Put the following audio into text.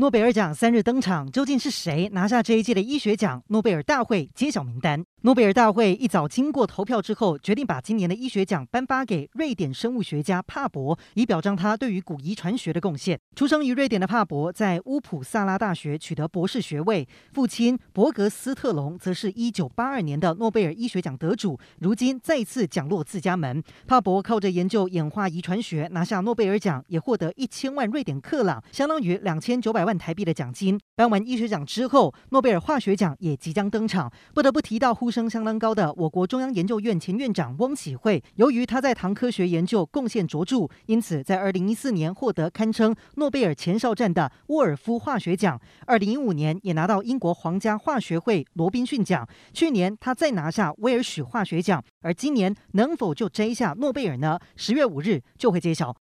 诺贝尔奖三日登场，究竟是谁拿下这一届的医学奖？诺贝尔大会揭晓名单。诺贝尔大会一早经过投票之后，决定把今年的医学奖颁发给瑞典生物学家帕博，以表彰他对于古遗传学的贡献。出生于瑞典的帕博，在乌普萨拉大学取得博士学位。父亲伯格斯特隆则是一九八二年的诺贝尔医学奖得主，如今再次奖落自家门。帕博靠着研究演化遗传学拿下诺贝尔奖，也获得一千万瑞典克朗，相当于两千九百万。万台币的奖金。颁完医学奖之后，诺贝尔化学奖也即将登场。不得不提到呼声相当高的我国中央研究院前院长翁启惠，由于他在糖科学研究贡献卓著，因此在二零一四年获得堪称诺贝尔前哨战的沃尔夫化学奖。二零一五年也拿到英国皇家化学会罗宾逊奖。去年他再拿下威尔许化学奖，而今年能否就摘下诺贝尔呢？十月五日就会揭晓。